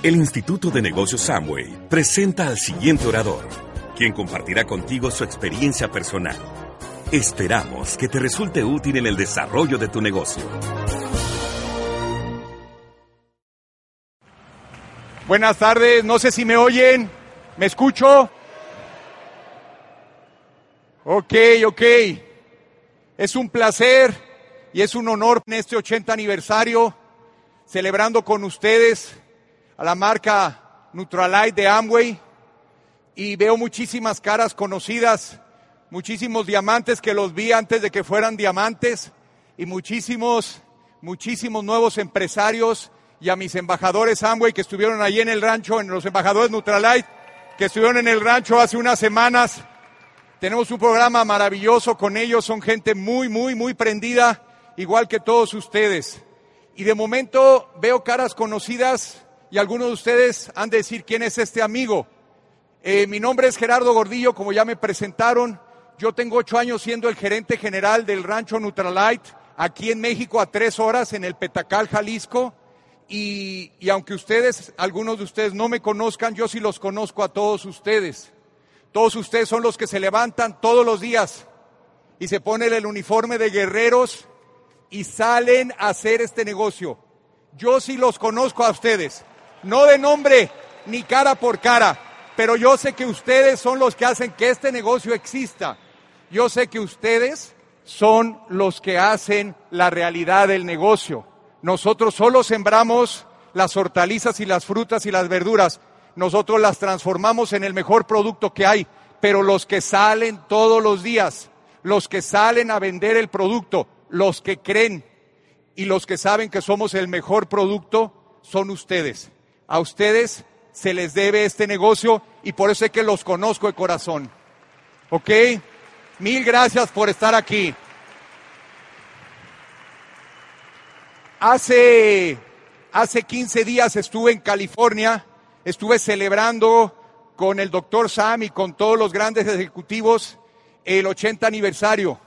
El Instituto de Negocios Samway presenta al siguiente orador, quien compartirá contigo su experiencia personal. Esperamos que te resulte útil en el desarrollo de tu negocio. Buenas tardes, no sé si me oyen, ¿me escucho? Ok, ok. Es un placer y es un honor en este 80 aniversario, celebrando con ustedes a la marca Neutralite de Amway y veo muchísimas caras conocidas, muchísimos diamantes que los vi antes de que fueran diamantes y muchísimos, muchísimos nuevos empresarios y a mis embajadores Amway que estuvieron allí en el rancho, en los embajadores Neutralite que estuvieron en el rancho hace unas semanas. Tenemos un programa maravilloso con ellos, son gente muy, muy, muy prendida, igual que todos ustedes. Y de momento veo caras conocidas y algunos de ustedes han de decir quién es este amigo. Eh, mi nombre es Gerardo Gordillo, como ya me presentaron. Yo tengo ocho años siendo el gerente general del rancho Neutralite, aquí en México a tres horas en el Petacal, Jalisco. Y, y aunque ustedes, algunos de ustedes no me conozcan, yo sí los conozco a todos ustedes. Todos ustedes son los que se levantan todos los días y se ponen el uniforme de guerreros y salen a hacer este negocio. Yo sí los conozco a ustedes no de nombre ni cara por cara, pero yo sé que ustedes son los que hacen que este negocio exista. Yo sé que ustedes son los que hacen la realidad del negocio. Nosotros solo sembramos las hortalizas y las frutas y las verduras. Nosotros las transformamos en el mejor producto que hay. Pero los que salen todos los días, los que salen a vender el producto, los que creen y los que saben que somos el mejor producto, son ustedes. A ustedes se les debe este negocio y por eso es que los conozco de corazón. ¿Ok? Mil gracias por estar aquí. Hace, hace 15 días estuve en California, estuve celebrando con el doctor Sam y con todos los grandes ejecutivos el 80 aniversario.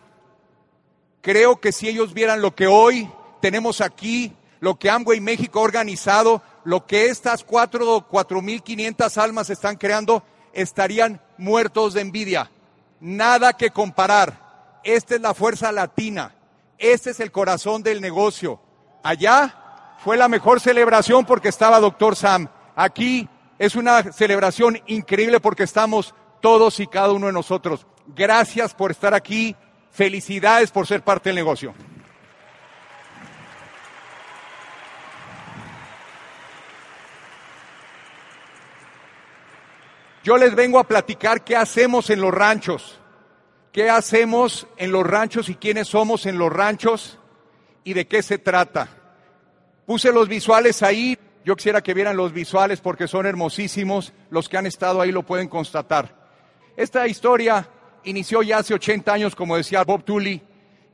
Creo que si ellos vieran lo que hoy tenemos aquí, lo que Amway México ha organizado, lo que estas cuatro, cuatro mil quinientas almas están creando, estarían muertos de envidia. Nada que comparar. Esta es la fuerza latina. Este es el corazón del negocio. Allá fue la mejor celebración porque estaba Doctor Sam. Aquí es una celebración increíble porque estamos todos y cada uno de nosotros. Gracias por estar aquí. Felicidades por ser parte del negocio. Yo les vengo a platicar qué hacemos en los ranchos, qué hacemos en los ranchos y quiénes somos en los ranchos y de qué se trata. Puse los visuales ahí, yo quisiera que vieran los visuales porque son hermosísimos, los que han estado ahí lo pueden constatar. Esta historia inició ya hace 80 años, como decía Bob Tully,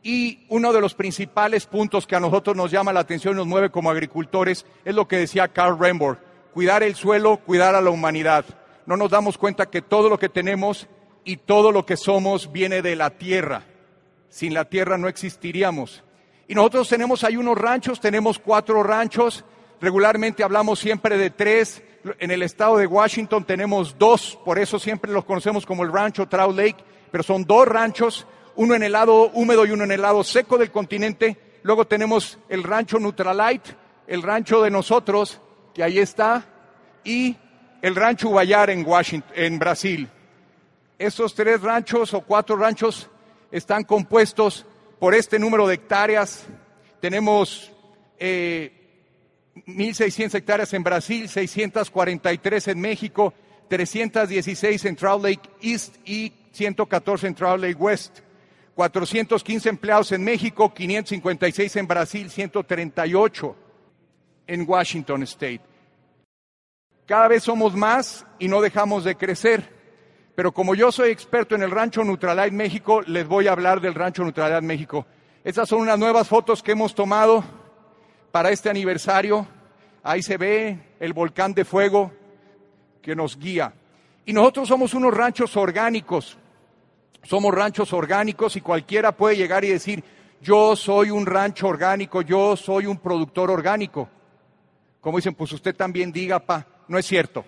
y uno de los principales puntos que a nosotros nos llama la atención y nos mueve como agricultores es lo que decía Carl Remborg, cuidar el suelo, cuidar a la humanidad no nos damos cuenta que todo lo que tenemos y todo lo que somos viene de la tierra. Sin la tierra no existiríamos. Y nosotros tenemos ahí unos ranchos, tenemos cuatro ranchos, regularmente hablamos siempre de tres. En el estado de Washington tenemos dos, por eso siempre los conocemos como el rancho Trout Lake, pero son dos ranchos, uno en el lado húmedo y uno en el lado seco del continente. Luego tenemos el rancho Neutralite, el rancho de nosotros, que ahí está, y el rancho Ubayar en Washington, en Brasil. Estos tres ranchos o cuatro ranchos están compuestos por este número de hectáreas. Tenemos eh, 1.600 hectáreas en Brasil, 643 en México, 316 en Trout Lake East y 114 en Trout Lake West. 415 empleados en México, 556 en Brasil, 138 en Washington State. Cada vez somos más y no dejamos de crecer. Pero como yo soy experto en el Rancho Neutralite México, les voy a hablar del Rancho Neutralite México. Estas son unas nuevas fotos que hemos tomado para este aniversario. Ahí se ve el volcán de fuego que nos guía. Y nosotros somos unos ranchos orgánicos. Somos ranchos orgánicos y cualquiera puede llegar y decir, yo soy un rancho orgánico, yo soy un productor orgánico. Como dicen, pues usted también diga, pa, no es cierto.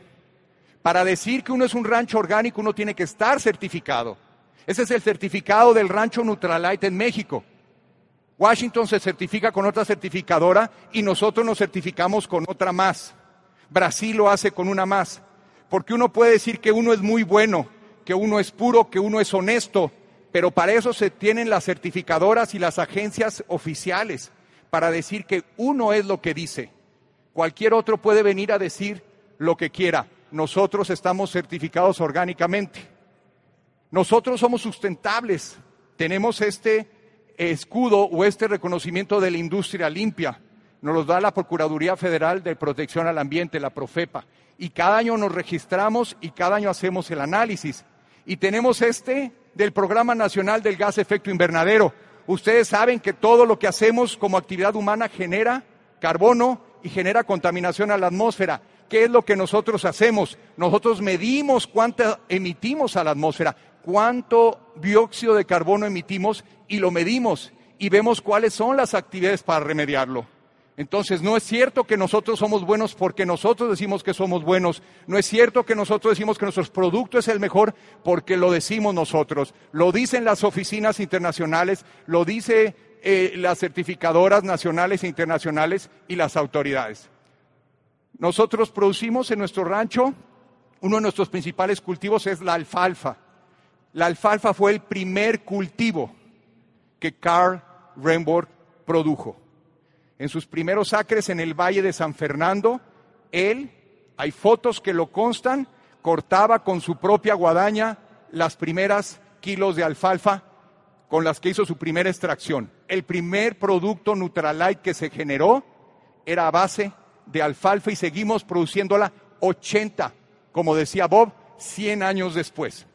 Para decir que uno es un rancho orgánico, uno tiene que estar certificado. Ese es el certificado del rancho Nutralite en México. Washington se certifica con otra certificadora y nosotros nos certificamos con otra más. Brasil lo hace con una más. Porque uno puede decir que uno es muy bueno, que uno es puro, que uno es honesto, pero para eso se tienen las certificadoras y las agencias oficiales, para decir que uno es lo que dice. Cualquier otro puede venir a decir lo que quiera. Nosotros estamos certificados orgánicamente. Nosotros somos sustentables. Tenemos este escudo o este reconocimiento de la industria limpia. Nos lo da la Procuraduría Federal de Protección al Ambiente, la Profepa. Y cada año nos registramos y cada año hacemos el análisis. Y tenemos este del Programa Nacional del Gas Efecto Invernadero. Ustedes saben que todo lo que hacemos como actividad humana genera carbono y genera contaminación a la atmósfera. ¿Qué es lo que nosotros hacemos? Nosotros medimos cuánto emitimos a la atmósfera, cuánto dióxido de carbono emitimos y lo medimos y vemos cuáles son las actividades para remediarlo. Entonces, no es cierto que nosotros somos buenos porque nosotros decimos que somos buenos. No es cierto que nosotros decimos que nuestro producto es el mejor porque lo decimos nosotros. Lo dicen las oficinas internacionales, lo dice eh, las certificadoras nacionales e internacionales y las autoridades. Nosotros producimos en nuestro rancho, uno de nuestros principales cultivos es la alfalfa. La alfalfa fue el primer cultivo que Carl Remborg produjo en sus primeros acres en el Valle de San Fernando, él, hay fotos que lo constan, cortaba con su propia guadaña las primeras kilos de alfalfa con las que hizo su primera extracción. El primer producto Nutralite que se generó era a base de alfalfa y seguimos produciéndola 80, como decía Bob, 100 años después.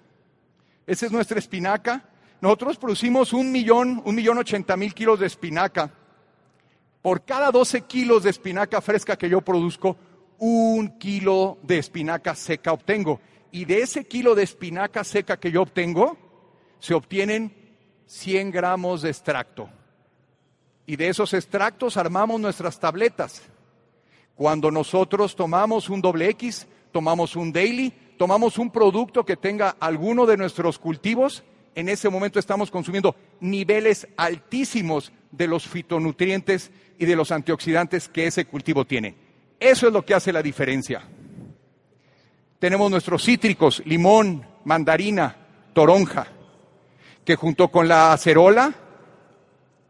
Esa es nuestra espinaca. Nosotros producimos un millón, un millón ochenta mil kilos de espinaca por cada 12 kilos de espinaca fresca que yo produzco, un kilo de espinaca seca obtengo. Y de ese kilo de espinaca seca que yo obtengo, se obtienen 100 gramos de extracto. Y de esos extractos armamos nuestras tabletas. Cuando nosotros tomamos un doble X, tomamos un daily, tomamos un producto que tenga alguno de nuestros cultivos, en ese momento estamos consumiendo niveles altísimos de los fitonutrientes y de los antioxidantes que ese cultivo tiene. Eso es lo que hace la diferencia. Tenemos nuestros cítricos, limón, mandarina, toronja, que junto con la acerola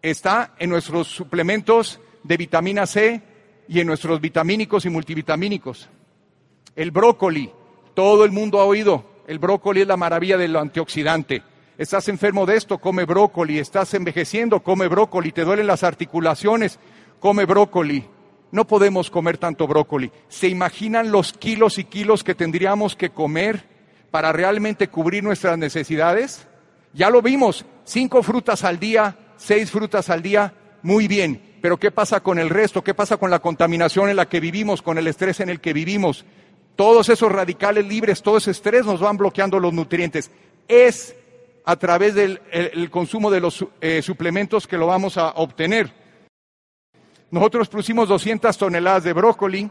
está en nuestros suplementos de vitamina C y en nuestros vitamínicos y multivitamínicos. El brócoli, todo el mundo ha oído, el brócoli es la maravilla del antioxidante. Estás enfermo de esto, come brócoli. Estás envejeciendo, come brócoli. Te duelen las articulaciones, come brócoli. No podemos comer tanto brócoli. ¿Se imaginan los kilos y kilos que tendríamos que comer para realmente cubrir nuestras necesidades? Ya lo vimos, cinco frutas al día, seis frutas al día, muy bien. Pero ¿qué pasa con el resto? ¿Qué pasa con la contaminación en la que vivimos, con el estrés en el que vivimos? Todos esos radicales libres, todo ese estrés nos van bloqueando los nutrientes. Es a través del consumo de los eh, suplementos que lo vamos a obtener. Nosotros producimos 200 toneladas de brócoli,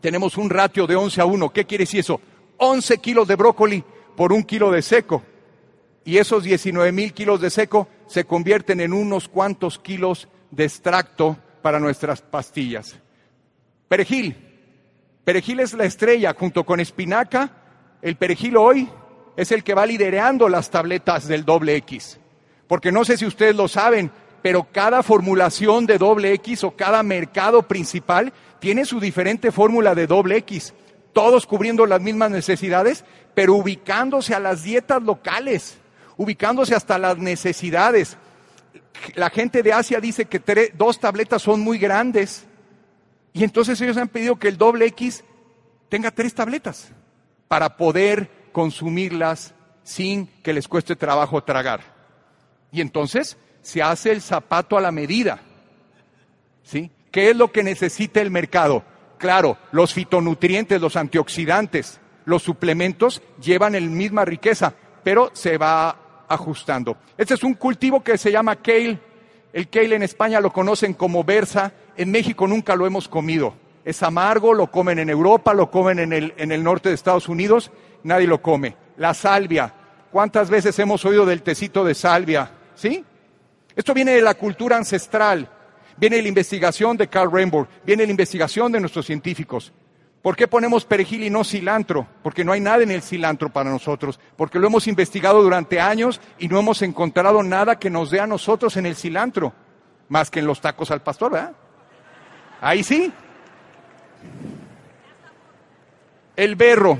tenemos un ratio de 11 a 1. ¿Qué quiere decir eso? 11 kilos de brócoli por un kilo de seco. Y esos 19 mil kilos de seco se convierten en unos cuantos kilos de extracto para nuestras pastillas. Perejil. Perejil es la estrella junto con espinaca. El perejil hoy es el que va liderando las tabletas del doble X. Porque no sé si ustedes lo saben, pero cada formulación de doble X o cada mercado principal tiene su diferente fórmula de doble X, todos cubriendo las mismas necesidades, pero ubicándose a las dietas locales, ubicándose hasta las necesidades. La gente de Asia dice que dos tabletas son muy grandes y entonces ellos han pedido que el doble X tenga tres tabletas para poder consumirlas sin que les cueste trabajo tragar. Y entonces se hace el zapato a la medida. ¿Sí? ¿Qué es lo que necesita el mercado? Claro, los fitonutrientes, los antioxidantes, los suplementos llevan la misma riqueza, pero se va ajustando. Este es un cultivo que se llama kale. El kale en España lo conocen como berza, en México nunca lo hemos comido. Es amargo, lo comen en Europa, lo comen en el, en el norte de Estados Unidos, nadie lo come. La salvia. ¿Cuántas veces hemos oído del tecito de salvia? ¿Sí? Esto viene de la cultura ancestral, viene de la investigación de Carl Rainbow, viene de la investigación de nuestros científicos. ¿Por qué ponemos perejil y no cilantro? Porque no hay nada en el cilantro para nosotros, porque lo hemos investigado durante años y no hemos encontrado nada que nos dé a nosotros en el cilantro, más que en los tacos al pastor, ¿verdad? Ahí sí. El berro,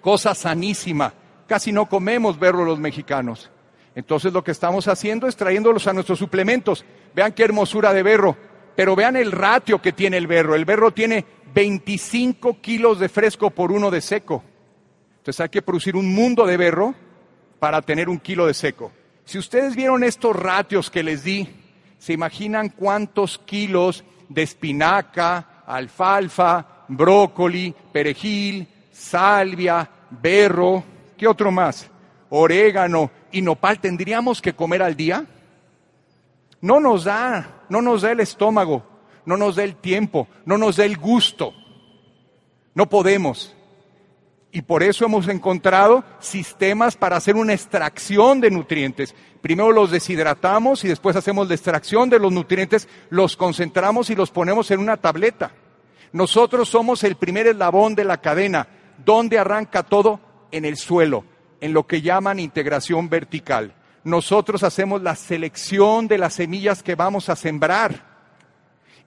cosa sanísima. Casi no comemos berro los mexicanos. Entonces lo que estamos haciendo es trayéndolos a nuestros suplementos. Vean qué hermosura de berro, pero vean el ratio que tiene el berro. El berro tiene 25 kilos de fresco por uno de seco. Entonces hay que producir un mundo de berro para tener un kilo de seco. Si ustedes vieron estos ratios que les di, se imaginan cuántos kilos de espinaca, alfalfa, brócoli, perejil, salvia, berro, ¿qué otro más? Orégano y nopal tendríamos que comer al día. No nos da, no nos da el estómago, no nos da el tiempo, no nos da el gusto. No podemos. Y por eso hemos encontrado sistemas para hacer una extracción de nutrientes. Primero los deshidratamos y después hacemos la extracción de los nutrientes, los concentramos y los ponemos en una tableta. Nosotros somos el primer eslabón de la cadena. ¿Dónde arranca todo? En el suelo, en lo que llaman integración vertical. Nosotros hacemos la selección de las semillas que vamos a sembrar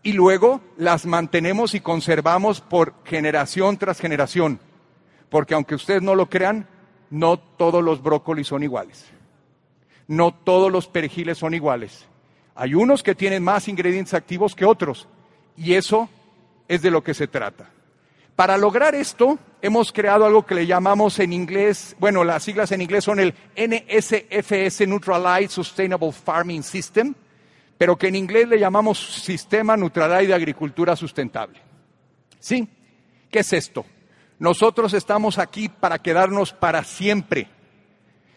y luego las mantenemos y conservamos por generación tras generación. Porque aunque ustedes no lo crean, no todos los brócolis son iguales. No todos los perejiles son iguales. Hay unos que tienen más ingredientes activos que otros. Y eso es de lo que se trata. Para lograr esto, hemos creado algo que le llamamos en inglés, bueno, las siglas en inglés son el NSFS Neutralized Sustainable Farming System, pero que en inglés le llamamos Sistema Neutralized de Agricultura Sustentable. ¿Sí? ¿Qué es esto? Nosotros estamos aquí para quedarnos para siempre.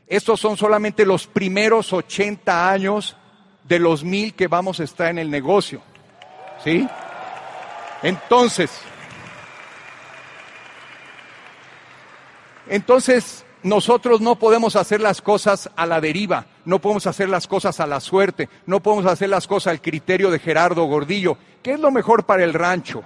Estos son solamente los primeros 80 años de los mil que vamos a estar en el negocio. ¿Sí? Entonces, entonces nosotros no podemos hacer las cosas a la deriva, no podemos hacer las cosas a la suerte, no podemos hacer las cosas al criterio de Gerardo Gordillo. ¿Qué es lo mejor para el rancho?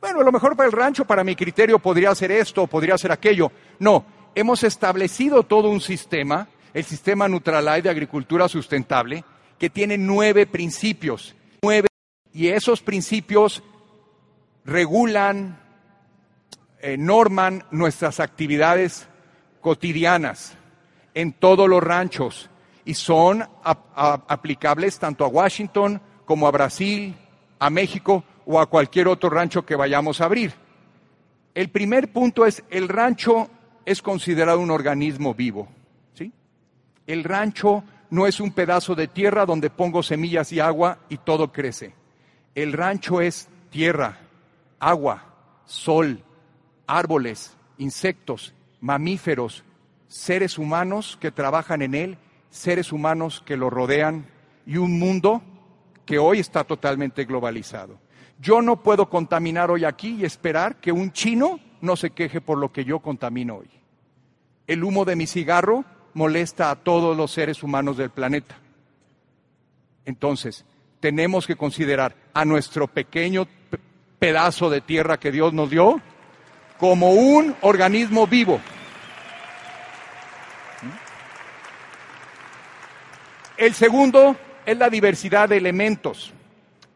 Bueno, lo mejor para el rancho, para mi criterio, podría ser esto, podría ser aquello. No, hemos establecido todo un sistema, el sistema Neutralite de agricultura sustentable, que tiene nueve principios. Nueve, y esos principios regulan, eh, norman nuestras actividades cotidianas en todos los ranchos y son aplicables tanto a Washington como a Brasil, a México o a cualquier otro rancho que vayamos a abrir. El primer punto es, el rancho es considerado un organismo vivo. ¿sí? El rancho no es un pedazo de tierra donde pongo semillas y agua y todo crece. El rancho es tierra, agua, sol, árboles, insectos, mamíferos, seres humanos que trabajan en él, seres humanos que lo rodean y un mundo que hoy está totalmente globalizado. Yo no puedo contaminar hoy aquí y esperar que un chino no se queje por lo que yo contamino hoy. El humo de mi cigarro molesta a todos los seres humanos del planeta. Entonces, tenemos que considerar a nuestro pequeño pedazo de tierra que Dios nos dio como un organismo vivo. El segundo es la diversidad de elementos.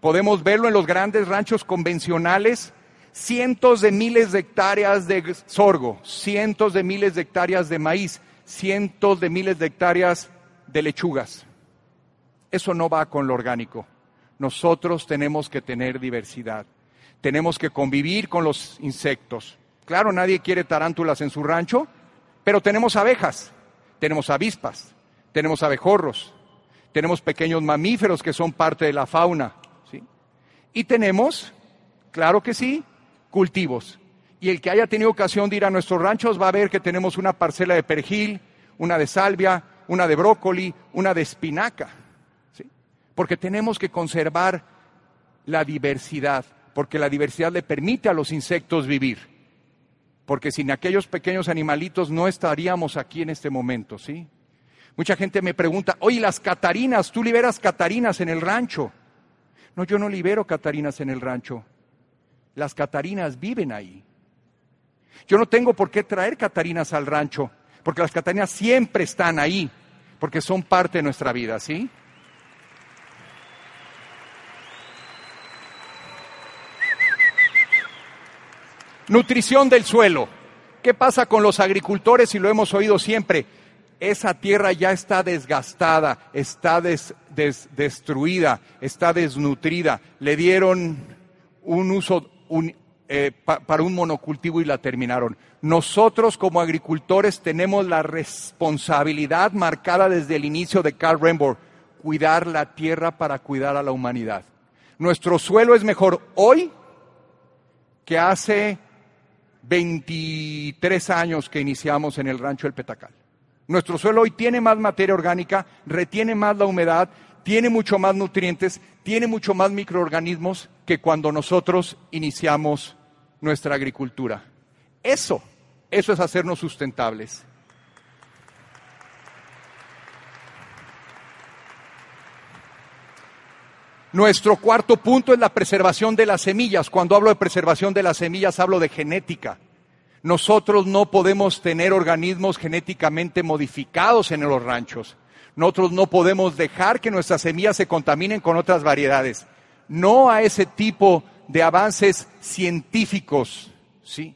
Podemos verlo en los grandes ranchos convencionales, cientos de miles de hectáreas de sorgo, cientos de miles de hectáreas de maíz, cientos de miles de hectáreas de lechugas. Eso no va con lo orgánico. Nosotros tenemos que tener diversidad. Tenemos que convivir con los insectos. Claro, nadie quiere tarántulas en su rancho, pero tenemos abejas, tenemos avispas, tenemos abejorros, tenemos pequeños mamíferos que son parte de la fauna. Y tenemos, claro que sí, cultivos. Y el que haya tenido ocasión de ir a nuestros ranchos va a ver que tenemos una parcela de perejil, una de salvia, una de brócoli, una de espinaca. ¿sí? Porque tenemos que conservar la diversidad. porque la diversidad le permite a los insectos vivir. Porque sin aquellos pequeños animalitos no estaríamos aquí en este momento, ¿sí? Mucha gente me pregunta, oye, las catarinas, tú liberas catarinas en el rancho. No, yo no libero catarinas en el rancho. Las catarinas viven ahí. Yo no tengo por qué traer catarinas al rancho, porque las catarinas siempre están ahí, porque son parte de nuestra vida, ¿sí? Nutrición del suelo. ¿Qué pasa con los agricultores? Y lo hemos oído siempre. Esa tierra ya está desgastada, está destruida, está desnutrida. Le dieron un uso eh, para un monocultivo y la terminaron. Nosotros como agricultores tenemos la responsabilidad marcada desde el inicio de Carl Rainbow, cuidar la tierra para cuidar a la humanidad. Nuestro suelo es mejor hoy que hace 23 años que iniciamos en el rancho El Petacal. Nuestro suelo hoy tiene más materia orgánica, retiene más la humedad, tiene mucho más nutrientes, tiene mucho más microorganismos que cuando nosotros iniciamos nuestra agricultura. Eso, eso es hacernos sustentables. Nuestro cuarto punto es la preservación de las semillas. Cuando hablo de preservación de las semillas hablo de genética. Nosotros no podemos tener organismos genéticamente modificados en los ranchos. Nosotros no podemos dejar que nuestras semillas se contaminen con otras variedades. No a ese tipo de avances científicos, ¿sí?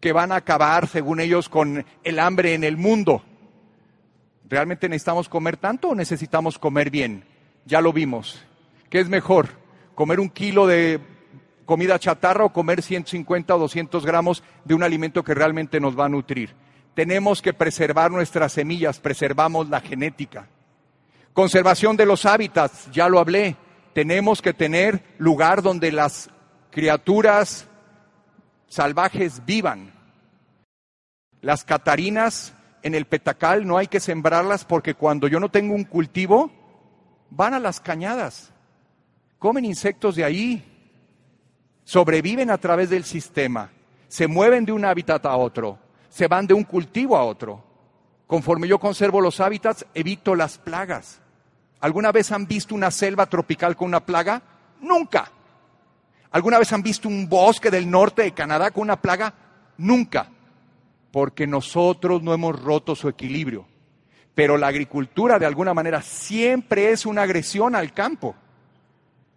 Que van a acabar, según ellos, con el hambre en el mundo. ¿Realmente necesitamos comer tanto o necesitamos comer bien? Ya lo vimos. ¿Qué es mejor? ¿Comer un kilo de comida chatarra o comer 150 o 200 gramos de un alimento que realmente nos va a nutrir? Tenemos que preservar nuestras semillas, preservamos la genética. Conservación de los hábitats, ya lo hablé. Tenemos que tener lugar donde las criaturas salvajes vivan. Las catarinas en el petacal no hay que sembrarlas porque cuando yo no tengo un cultivo, van a las cañadas comen insectos de ahí, sobreviven a través del sistema, se mueven de un hábitat a otro, se van de un cultivo a otro. Conforme yo conservo los hábitats, evito las plagas. ¿Alguna vez han visto una selva tropical con una plaga? Nunca. ¿Alguna vez han visto un bosque del norte de Canadá con una plaga? Nunca. Porque nosotros no hemos roto su equilibrio. Pero la agricultura de alguna manera siempre es una agresión al campo.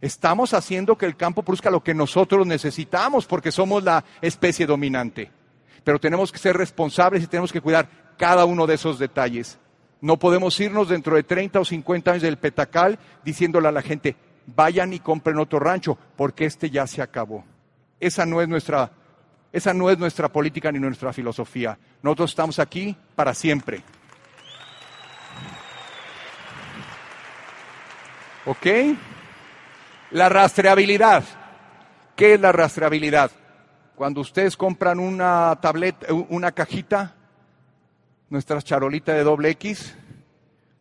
Estamos haciendo que el campo produzca lo que nosotros necesitamos porque somos la especie dominante. Pero tenemos que ser responsables y tenemos que cuidar cada uno de esos detalles. No podemos irnos dentro de 30 o 50 años del petacal diciéndole a la gente, vayan y compren otro rancho, porque este ya se acabó. Esa no es nuestra, esa no es nuestra política ni nuestra filosofía. Nosotros estamos aquí para siempre. ¿Ok? La rastreabilidad. ¿Qué es la rastreabilidad? Cuando ustedes compran una tableta, una cajita, nuestra charolita de doble X,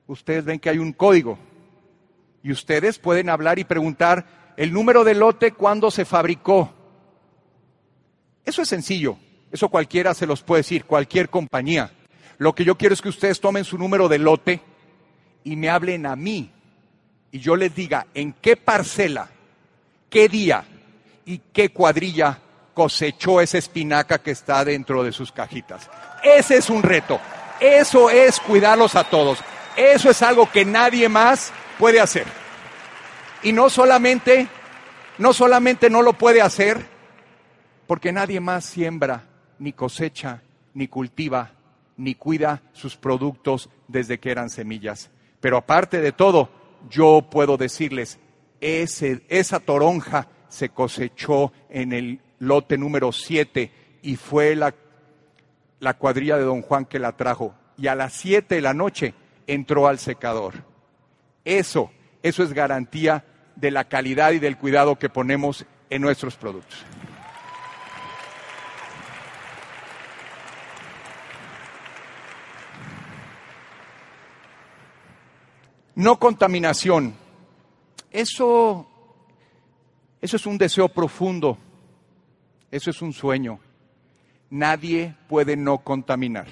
ustedes ven que hay un código. Y ustedes pueden hablar y preguntar el número de lote, cuándo se fabricó. Eso es sencillo. Eso cualquiera se los puede decir, cualquier compañía. Lo que yo quiero es que ustedes tomen su número de lote y me hablen a mí y yo les diga en qué parcela, qué día y qué cuadrilla cosechó esa espinaca que está dentro de sus cajitas. Ese es un reto. Eso es cuidarlos a todos. Eso es algo que nadie más puede hacer. Y no solamente, no solamente no lo puede hacer, porque nadie más siembra, ni cosecha, ni cultiva, ni cuida sus productos desde que eran semillas. Pero aparte de todo, yo puedo decirles, ese, esa toronja se cosechó en el lote número 7 y fue la, la cuadrilla de don Juan que la trajo. Y a las 7 de la noche entró al secador. Eso, eso es garantía de la calidad y del cuidado que ponemos en nuestros productos. No contaminación. Eso Eso es un deseo profundo, eso es un sueño. Nadie puede no contaminar.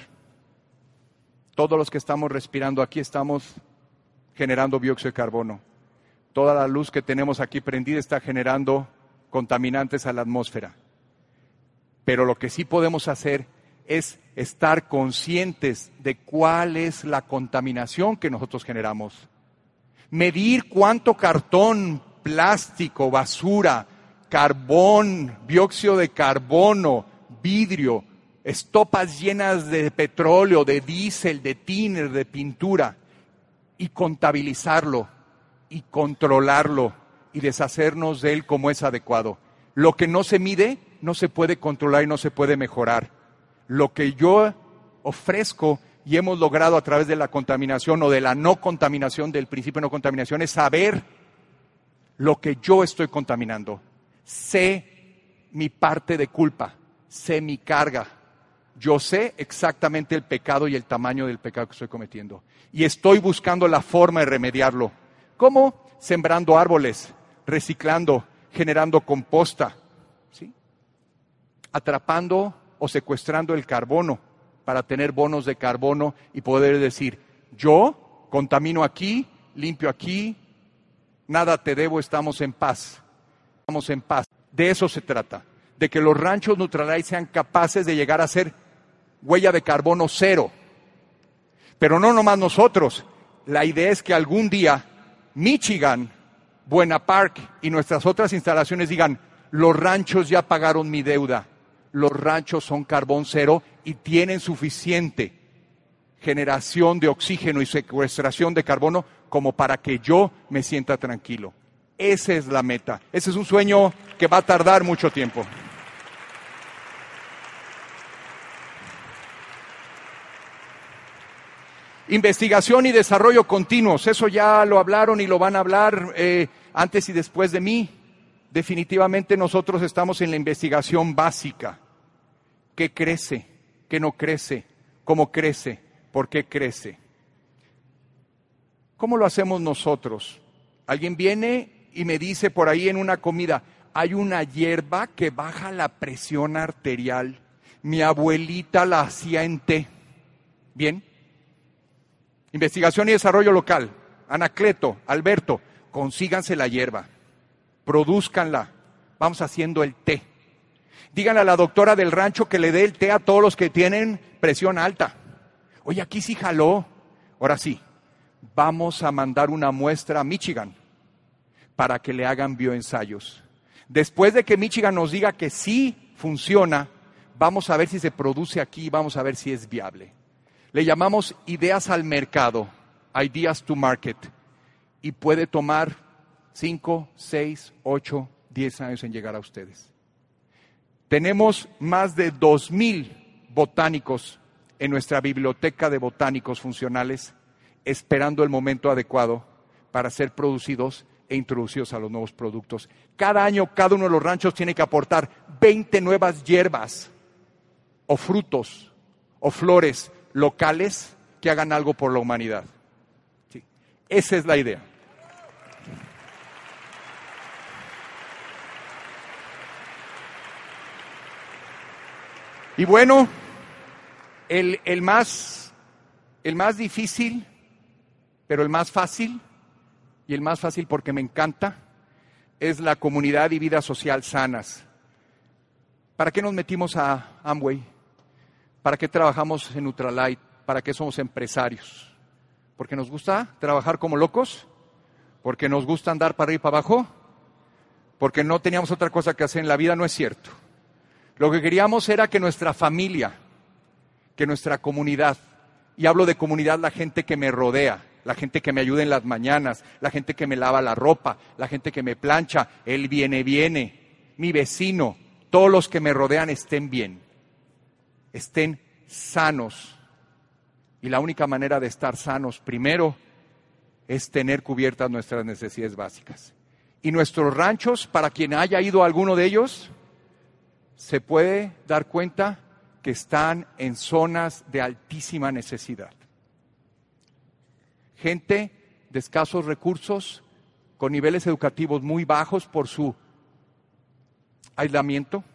Todos los que estamos respirando aquí estamos generando dióxido de carbono. Toda la luz que tenemos aquí prendida está generando contaminantes a la atmósfera. Pero lo que sí podemos hacer es estar conscientes de cuál es la contaminación que nosotros generamos. Medir cuánto cartón, plástico, basura, carbón, dióxido de carbono, vidrio, estopas llenas de petróleo, de diésel, de tiner, de pintura, y contabilizarlo y controlarlo y deshacernos de él como es adecuado. Lo que no se mide no se puede controlar y no se puede mejorar. Lo que yo ofrezco y hemos logrado a través de la contaminación o de la no contaminación, del principio de no contaminación, es saber lo que yo estoy contaminando. Sé mi parte de culpa, sé mi carga. Yo sé exactamente el pecado y el tamaño del pecado que estoy cometiendo. Y estoy buscando la forma de remediarlo. ¿Cómo? Sembrando árboles, reciclando, generando composta, atrapando o secuestrando el carbono para tener bonos de carbono y poder decir, yo contamino aquí, limpio aquí, nada te debo, estamos en paz. Estamos en paz. De eso se trata, de que los ranchos Nutralite sean capaces de llegar a ser huella de carbono cero. Pero no nomás nosotros. La idea es que algún día Michigan Buena Park y nuestras otras instalaciones digan, los ranchos ya pagaron mi deuda, los ranchos son carbón cero y tienen suficiente generación de oxígeno y secuestración de carbono como para que yo me sienta tranquilo. Esa es la meta. Ese es un sueño que va a tardar mucho tiempo. Investigación y desarrollo continuos, eso ya lo hablaron y lo van a hablar. Eh, antes y después de mí. Definitivamente nosotros estamos en la investigación básica. ¿Qué crece? ¿Qué no crece? ¿Cómo crece? ¿Por qué crece? ¿Cómo lo hacemos nosotros? Alguien viene y me dice por ahí en una comida, hay una hierba que baja la presión arterial. Mi abuelita la hacía en té. Bien. Investigación y desarrollo local. Anacleto, Alberto, consíganse la hierba, produzcanla, vamos haciendo el té. Díganle a la doctora del rancho que le dé el té a todos los que tienen presión alta. Oye, aquí sí jaló. Ahora sí, vamos a mandar una muestra a Michigan para que le hagan bioensayos. Después de que Michigan nos diga que sí funciona, vamos a ver si se produce aquí, vamos a ver si es viable. Le llamamos ideas al mercado, ideas to market y puede tomar 5, 6, 8, 10 años en llegar a ustedes. Tenemos más de 2.000 botánicos en nuestra biblioteca de botánicos funcionales esperando el momento adecuado para ser producidos e introducidos a los nuevos productos. Cada año cada uno de los ranchos tiene que aportar 20 nuevas hierbas o frutos o flores locales que hagan algo por la humanidad. Esa es la idea. Y bueno, el, más, el más difícil, pero el más fácil, y el más fácil porque me encanta, es la comunidad y vida social sanas. ¿Para qué nos metimos a Amway? ¿Para qué trabajamos en Ultralight? ¿Para qué somos empresarios? ¿Porque nos gusta trabajar como locos? ¿Porque nos gusta andar para arriba y para abajo? ¿Porque no teníamos otra cosa que hacer en la vida? No es cierto. Lo que queríamos era que nuestra familia, que nuestra comunidad, y hablo de comunidad la gente que me rodea, la gente que me ayuda en las mañanas, la gente que me lava la ropa, la gente que me plancha, él viene, viene, mi vecino, todos los que me rodean estén bien, estén sanos. Y la única manera de estar sanos, primero, es tener cubiertas nuestras necesidades básicas. Y nuestros ranchos, para quien haya ido a alguno de ellos, se puede dar cuenta que están en zonas de altísima necesidad. Gente de escasos recursos, con niveles educativos muy bajos por su aislamiento.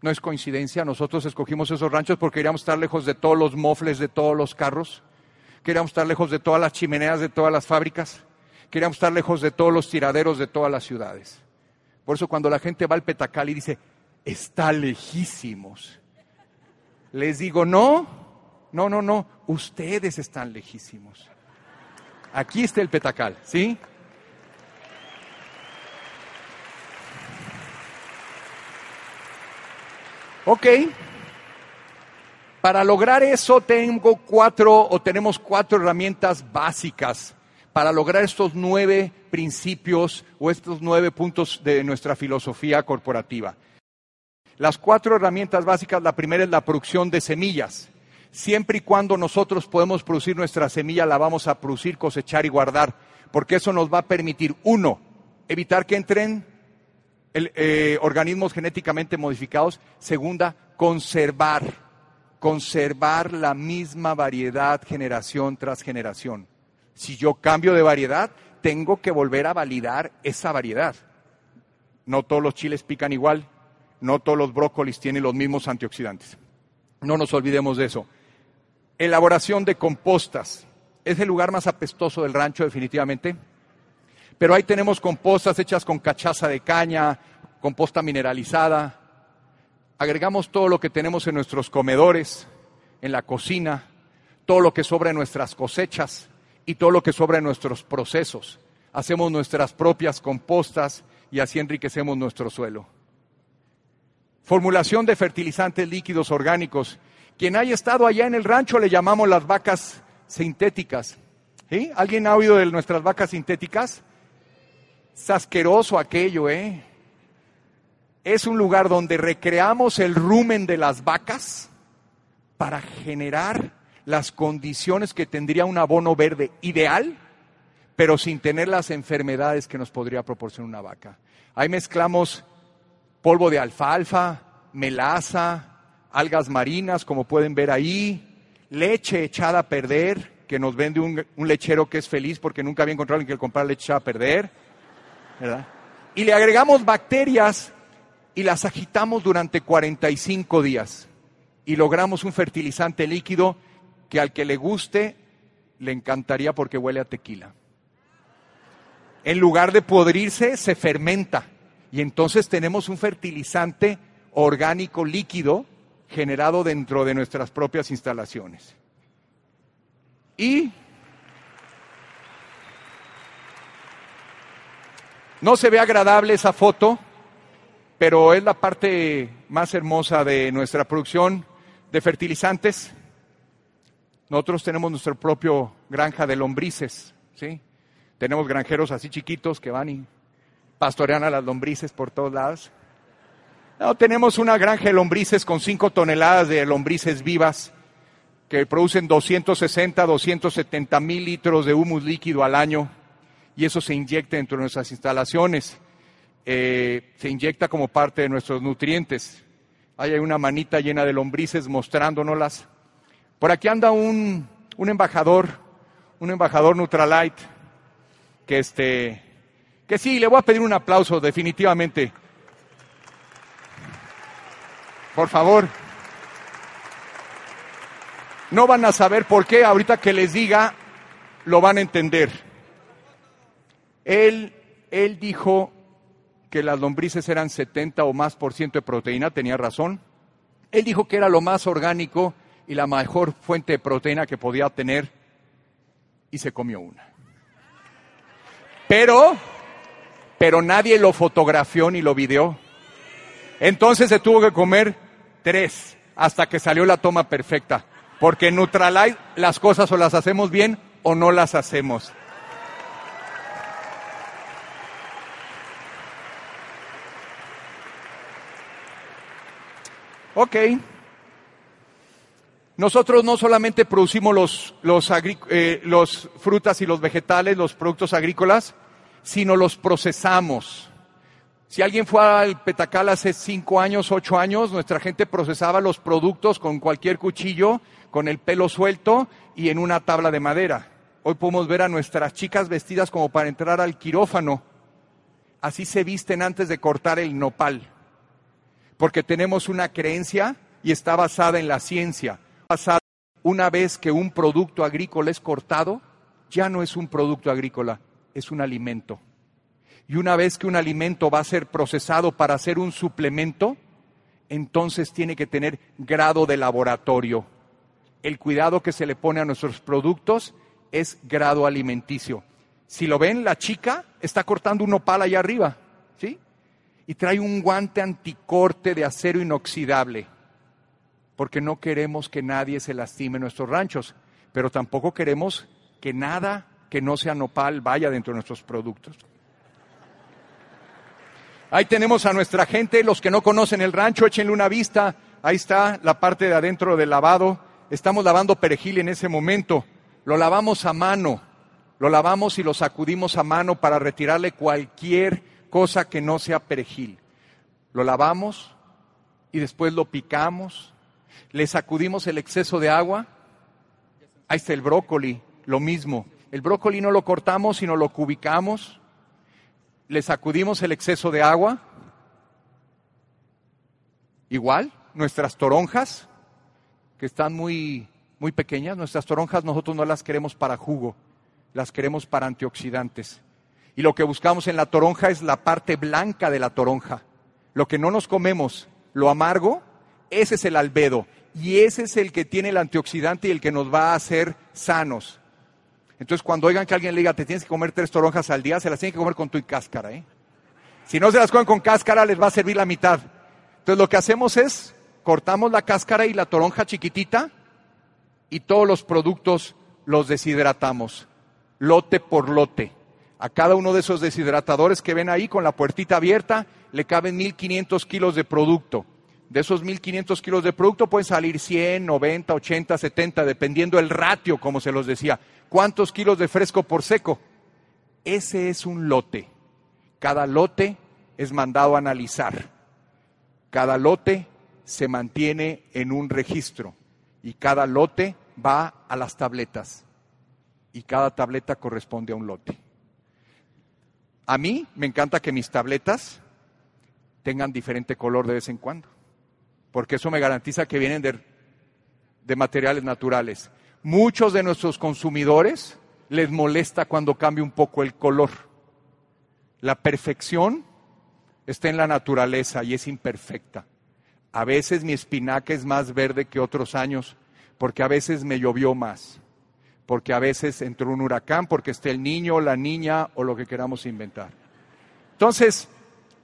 No es coincidencia, nosotros escogimos esos ranchos porque queríamos estar lejos de todos los mofles de todos los carros, queríamos estar lejos de todas las chimeneas de todas las fábricas, queríamos estar lejos de todos los tiraderos de todas las ciudades. Por eso cuando la gente va al Petacal y dice, está lejísimos, les digo, no, no, no, no, ustedes están lejísimos. Aquí está el Petacal, ¿sí? Ok. Para lograr eso tengo cuatro o tenemos cuatro herramientas básicas para lograr estos nueve principios o estos nueve puntos de nuestra filosofía corporativa. Las cuatro herramientas básicas, la primera es la producción de semillas. Siempre y cuando nosotros podemos producir nuestra semilla, la vamos a producir, cosechar y guardar, porque eso nos va a permitir, uno, evitar que entren eh, organismos genéticamente modificados. Segunda, conservar, conservar la misma variedad generación tras generación. Si yo cambio de variedad, tengo que volver a validar esa variedad. No todos los chiles pican igual, no todos los brócolis tienen los mismos antioxidantes. No nos olvidemos de eso. Elaboración de compostas. Es el lugar más apestoso del rancho, definitivamente. Pero ahí tenemos compostas hechas con cachaza de caña, composta mineralizada. Agregamos todo lo que tenemos en nuestros comedores, en la cocina, todo lo que sobra en nuestras cosechas y todo lo que sobra en nuestros procesos. Hacemos nuestras propias compostas y así enriquecemos nuestro suelo. Formulación de fertilizantes líquidos orgánicos. Quien haya estado allá en el rancho le llamamos las vacas sintéticas. ¿Alguien ha oído de nuestras vacas sintéticas? Es asqueroso aquello, ¿eh? Es un lugar donde recreamos el rumen de las vacas para generar las condiciones que tendría un abono verde ideal, pero sin tener las enfermedades que nos podría proporcionar una vaca. Ahí mezclamos polvo de alfalfa, melaza, algas marinas, como pueden ver ahí, leche echada a perder, que nos vende un, lechero que es feliz porque nunca había encontrado alguien que comprar leche echada a perder y le agregamos bacterias y las agitamos durante 45 días. Y logramos un fertilizante líquido que al que le guste le encantaría porque huele a tequila. En lugar de podrirse, se fermenta y entonces tenemos un fertilizante orgánico líquido generado dentro de nuestras propias instalaciones. Y No se ve agradable esa foto, pero es la parte más hermosa de nuestra producción de fertilizantes. Nosotros tenemos nuestra propia granja de lombrices, ¿sí? Tenemos granjeros así chiquitos que van y pastorean a las lombrices por todos lados. No, tenemos una granja de lombrices con 5 toneladas de lombrices vivas que producen 260, 270 mil litros de humus líquido al año y eso se inyecta dentro de nuestras instalaciones. Eh, se inyecta como parte de nuestros nutrientes. Ahí hay una manita llena de lombrices mostrándonoslas. Por aquí anda un, un embajador, un embajador Nutralite, que este, que sí, le voy a pedir un aplauso definitivamente. Por favor. No van a saber por qué, ahorita que les diga, lo van a entender. Él, él dijo que las lombrices eran 70 o más por ciento de proteína, tenía razón. Él dijo que era lo más orgánico y la mejor fuente de proteína que podía tener y se comió una. Pero, pero nadie lo fotografió ni lo videó. Entonces se tuvo que comer tres hasta que salió la toma perfecta. Porque en Nutralite las cosas o las hacemos bien o no las hacemos. Ok. Nosotros no solamente producimos los, los, eh, los frutas y los vegetales, los productos agrícolas, sino los procesamos. Si alguien fue al Petacal hace cinco años, ocho años, nuestra gente procesaba los productos con cualquier cuchillo, con el pelo suelto y en una tabla de madera. Hoy podemos ver a nuestras chicas vestidas como para entrar al quirófano. Así se visten antes de cortar el nopal. porque tenemos una creencia y está basada en la ciencia. Una vez que un producto agrícola es cortado, ya no es un producto agrícola, es un alimento. Y una vez que un alimento va a ser procesado para hacer un suplemento, entonces tiene que tener grado de laboratorio. El cuidado que se le pone a nuestros productos es grado alimenticio. Si lo ven, la chica está cortando un nopal allá arriba, ¿sí? Y trae un guante anticorte de acero inoxidable, porque no queremos que nadie se lastime en nuestros ranchos, pero tampoco queremos que nada que no sea nopal vaya dentro de nuestros productos. Ahí tenemos a nuestra gente, los que no conocen el rancho, échenle una vista. Ahí está la parte de adentro del lavado. Estamos lavando perejil en ese momento. Lo lavamos a mano. Lo lavamos y lo sacudimos a mano para retirarle cualquier cosa que no sea perejil. Lo lavamos y después lo picamos. Le sacudimos el exceso de agua. Ahí está el brócoli, lo mismo. El brócoli no lo cortamos, sino lo cubicamos le sacudimos el exceso de agua. Igual, nuestras toronjas, que están muy, muy pequeñas, nuestras toronjas nosotros no las queremos para jugo, las queremos para antioxidantes. Y lo que buscamos en la toronja es la parte blanca de la toronja. Lo que no nos comemos, lo amargo, ese es el albedo. Y ese es el que tiene el antioxidante y el que nos va a hacer sanos. Entonces, cuando oigan que alguien le diga, te tienes que comer tres toronjas al día, se las tienen que comer con tu y cáscara. ¿eh? Si no se las comen con cáscara, les va a servir la mitad. Entonces, lo que hacemos es, cortamos la cáscara y la toronja chiquitita y todos los productos los deshidratamos, lote por lote. A cada uno de esos deshidratadores que ven ahí con la puertita abierta, le caben 1500 kilos de producto. De esos 1500 kilos de producto pueden salir 100, 90, 80, 70, dependiendo el ratio, como se los decía cuántos kilos de fresco por seco. Ese es un lote. Cada lote es mandado a analizar. Cada lote se mantiene en un registro y cada lote va a las tabletas y cada tableta corresponde a un lote. A mí me encanta que mis tabletas tengan diferente color de vez en cuando, porque eso me garantiza que vienen de, de materiales naturales. Muchos de nuestros consumidores les molesta cuando cambia un poco el color. La perfección está en la naturaleza y es imperfecta. A veces mi espinaca es más verde que otros años porque a veces me llovió más, porque a veces entró un huracán, porque está el niño, la niña o lo que queramos inventar. Entonces,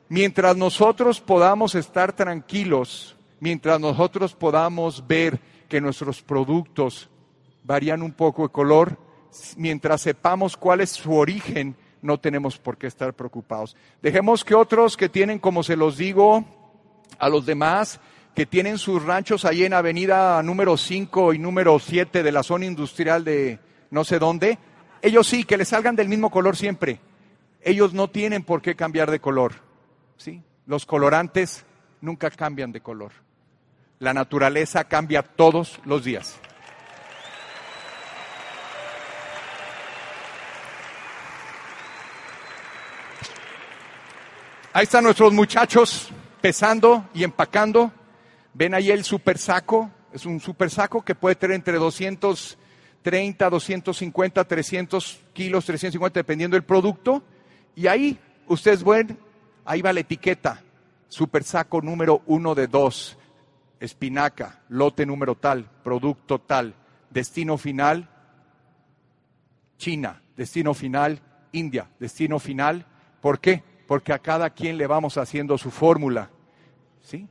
mientras nosotros podamos estar tranquilos, mientras nosotros podamos ver que nuestros productos varían un poco de color. Mientras sepamos cuál es su origen, no tenemos por qué estar preocupados. Dejemos que otros que tienen, como se los digo a los demás, que tienen sus ranchos ahí en avenida número 5 y número 7 de la zona industrial de no sé dónde, ellos sí, que les salgan del mismo color siempre. Ellos no tienen por qué cambiar de color. ¿sí? Los colorantes nunca cambian de color. La naturaleza cambia todos los días. Ahí están nuestros muchachos pesando y empacando. Ven ahí el super saco. Es un super saco que puede tener entre 230, 250, 300 kilos, 350, dependiendo del producto. Y ahí, ustedes ven, ahí va la etiqueta. Super saco número uno de dos. Espinaca, lote número tal, producto tal. Destino final, China. Destino final, India. Destino final, ¿por qué? Porque a cada quien le vamos haciendo su fórmula. ¿Sí?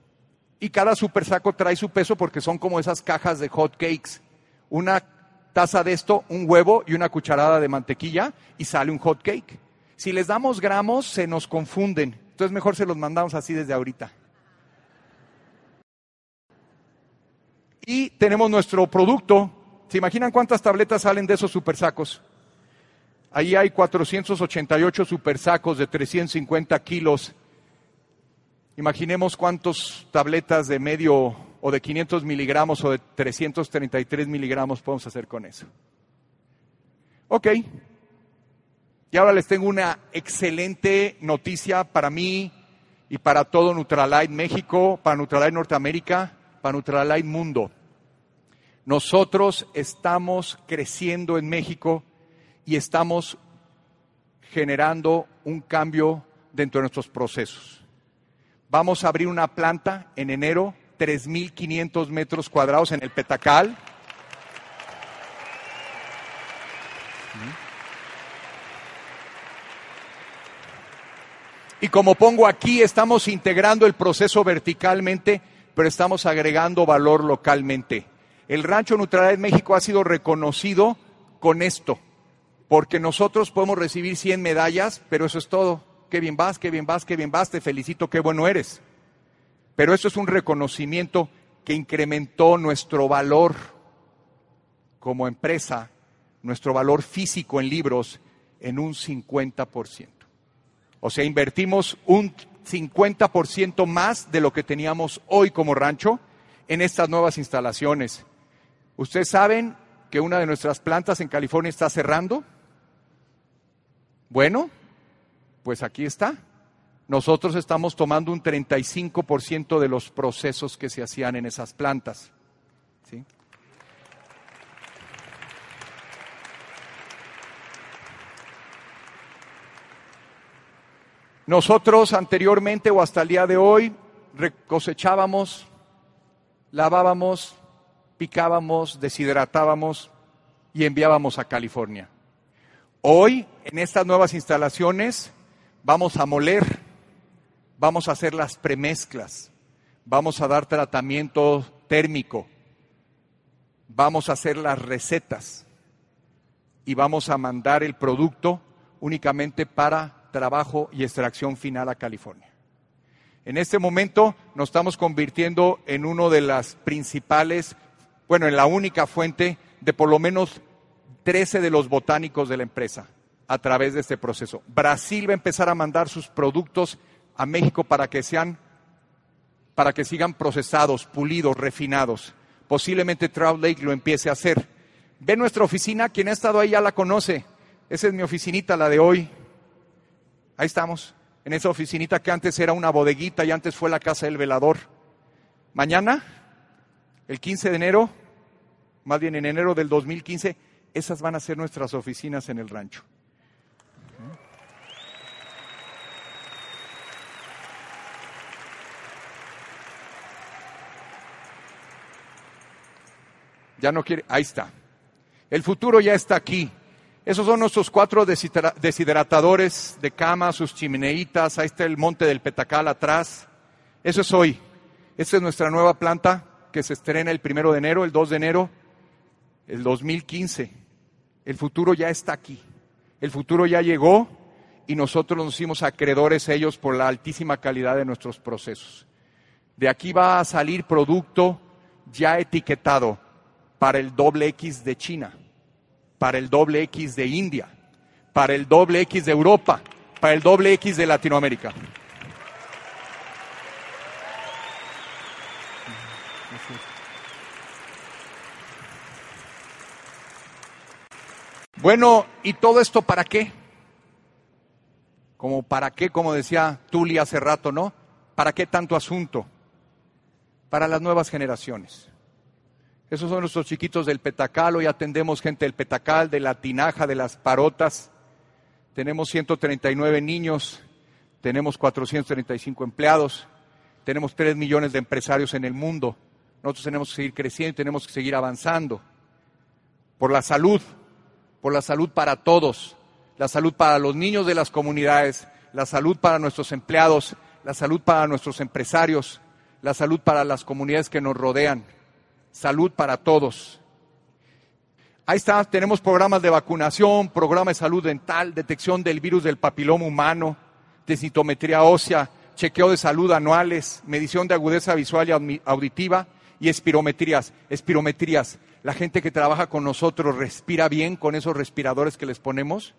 Y cada super saco trae su peso porque son como esas cajas de hot cakes. Una taza de esto, un huevo y una cucharada de mantequilla y sale un hot cake. Si les damos gramos, se nos confunden. Entonces mejor se los mandamos así desde ahorita. Y tenemos nuestro producto. ¿Se imaginan cuántas tabletas salen de esos super sacos? Ahí hay 488 super sacos de 350 kilos. Imaginemos cuántas tabletas de medio o de 500 miligramos o de 333 miligramos podemos hacer con eso. Ok. Y ahora les tengo una excelente noticia para mí y para todo Nutralite México, para Nutralite Norteamérica, para Nutralite Mundo. Nosotros estamos creciendo en México y estamos generando un cambio dentro de nuestros procesos. Vamos a abrir una planta en enero, 3.500 metros cuadrados en el Petacal. Y como pongo aquí, estamos integrando el proceso verticalmente, pero estamos agregando valor localmente. El Rancho Nutralite México ha sido reconocido con esto, porque nosotros podemos recibir 100 medallas, pero eso es todo. Qué bien vas, qué bien vas, qué bien vas, te felicito, qué bueno eres. Pero eso es un reconocimiento que incrementó nuestro valor como empresa, nuestro valor físico en libros en un 50%. O sea, invertimos un 50% más de lo que teníamos hoy como rancho en estas nuevas instalaciones. Ustedes saben que una de nuestras plantas en California está cerrando. Bueno, pues aquí está. Nosotros estamos tomando un 35% de los procesos que se hacían en esas plantas. ¿sí? Nosotros anteriormente o hasta el día de hoy cosechábamos, lavábamos, picábamos, deshidratábamos y enviábamos a California. Hoy, en estas nuevas instalaciones, vamos a moler, vamos a hacer las premezclas, vamos a dar tratamiento térmico, vamos a hacer las recetas y vamos a mandar el producto únicamente para trabajo y extracción final a California. En este momento nos estamos convirtiendo en uno de las principales, bueno, en la única fuente de por lo menos 13 de los botánicos de la empresa a través de este proceso. Brasil va a empezar a mandar sus productos a México para que sean para que sigan procesados, pulidos, refinados. Posiblemente Trout Lake lo empiece a hacer. Ve nuestra oficina, quien ha estado ahí ya la conoce. Esa es mi oficinita, la de hoy. Ahí estamos, en esa oficinita que antes era una bodeguita y antes fue la casa del velador. Mañana, el 15 de enero, más bien en enero del 2015, esas van a ser nuestras oficinas en el rancho. Ya no quiere, ahí está. El futuro ya está aquí. Esos son nuestros cuatro deshidratadores de cama, sus chimeneitas, ahí está el monte del Petacal atrás. Eso es hoy. Esta es nuestra nueva planta que se estrena el primero de enero, el 2 de enero, el 2015. El futuro ya está aquí. El futuro ya llegó y nosotros nos hicimos acreedores ellos por la altísima calidad de nuestros procesos. De aquí va a salir producto ya etiquetado para el doble X de China para el doble X de India, para el doble X de Europa, para el doble X de Latinoamérica. Bueno, ¿y todo esto para qué? Como para qué, como decía Tuli hace rato, ¿no? ¿Para qué tanto asunto? Para las nuevas generaciones. Esos son nuestros chiquitos del Petacal. Hoy atendemos gente del Petacal, de la Tinaja, de las Parotas. Tenemos 139 niños, tenemos 435 empleados, tenemos 3 millones de empresarios en el mundo. Nosotros tenemos que seguir creciendo y tenemos que seguir avanzando. Por la salud, por la salud para todos, la salud para los niños de las comunidades, la salud para nuestros empleados, la salud para nuestros empresarios, la salud para las comunidades que nos rodean salud para todos. Ahí está, tenemos programas de vacunación, programa de salud dental, detección del virus del papiloma humano, densitometría ósea, chequeo de salud anuales, medición de agudeza visual y auditiva y espirometrías. Espirometrías. La gente que trabaja con nosotros respira bien con esos respiradores que les ponemos.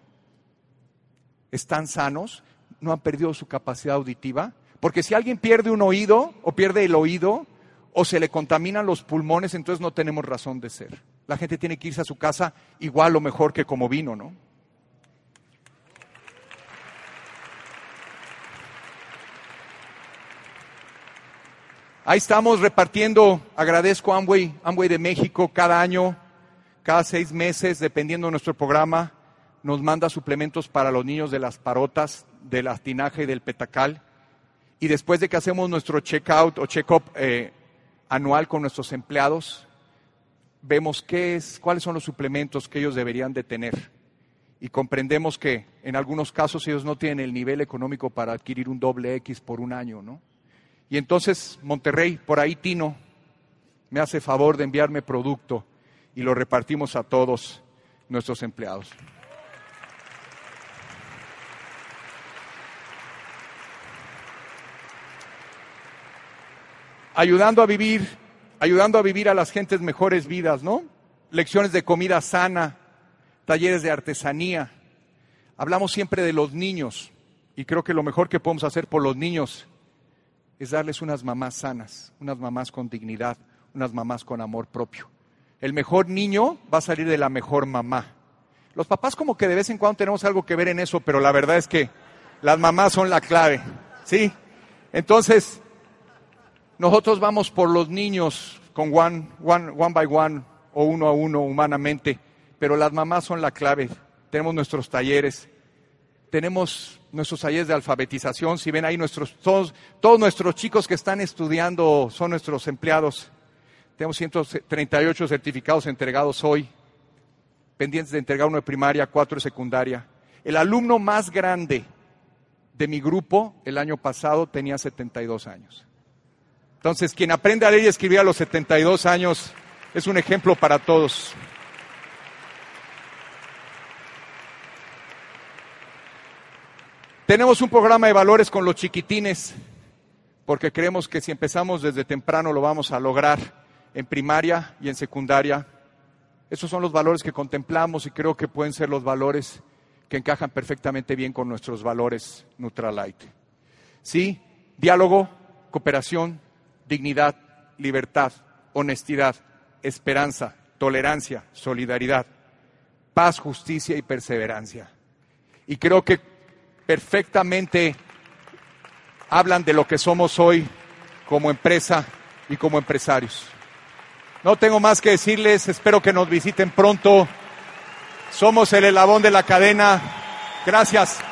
Están sanos, no han perdido su capacidad auditiva. Porque si alguien pierde un oído o pierde el oído, o se le contaminan los pulmones, entonces no tenemos razón de ser. La gente tiene que irse a su casa igual o mejor que como vino, ¿no? Ahí estamos repartiendo, agradezco a Amway, Amway de México, cada año, cada seis meses, dependiendo de nuestro programa, nos manda suplementos para los niños de las parotas, del astinaje y del petacal. Y después de que hacemos nuestro check-out o check-up eh, anual con nuestros empleados, vemos qué es, cuáles son los suplementos que ellos deberían de tener. Y comprendemos que en algunos casos ellos no tienen el nivel económico para adquirir un doble X por un año, ¿no? Y entonces Monterrey, por ahí Tino, me hace favor de enviarme producto y lo repartimos a todos nuestros empleados. Ayudando a vivir, ayudando a vivir a las gentes mejores vidas, ¿no? Lecciones de comida sana, talleres de artesanía. Hablamos siempre de los niños y creo que lo mejor que podemos hacer por los niños es darles unas mamás sanas, unas mamás con dignidad, unas mamás con amor propio. El mejor niño va a salir de la mejor mamá. Los papás como que de vez en cuando tenemos algo que ver en eso, pero la verdad es que las mamás son la clave, ¿sí? Entonces, nosotros vamos por los niños con one, one, by one o uno a uno humanamente, pero las mamás son la clave. Tenemos nuestros talleres, tenemos nuestros talleres de alfabetización. Si ven ahí nuestros, todos, todos nuestros chicos que están estudiando son nuestros empleados. Tenemos 138 certificados entregados hoy, pendientes de entregar uno de primaria, cuatro de secundaria. El alumno más grande de mi grupo el año pasado tenía 72 años. Entonces, quien aprende a leer y escribir a los 72 años es un ejemplo para todos. Tenemos un programa de valores con los chiquitines, porque creemos que si empezamos desde temprano lo vamos a lograr en primaria y en secundaria. Esos son los valores que contemplamos y creo que pueden ser los valores que encajan perfectamente bien con nuestros valores Neutralite. Sí, diálogo, cooperación, dignidad, libertad, honestidad, esperanza, tolerancia, solidaridad, paz, justicia y perseverancia. Y creo que perfectamente hablan de lo que somos hoy como empresa y como empresarios. No tengo más que decirles, espero que nos visiten pronto. Somos el elabón de la cadena. Gracias.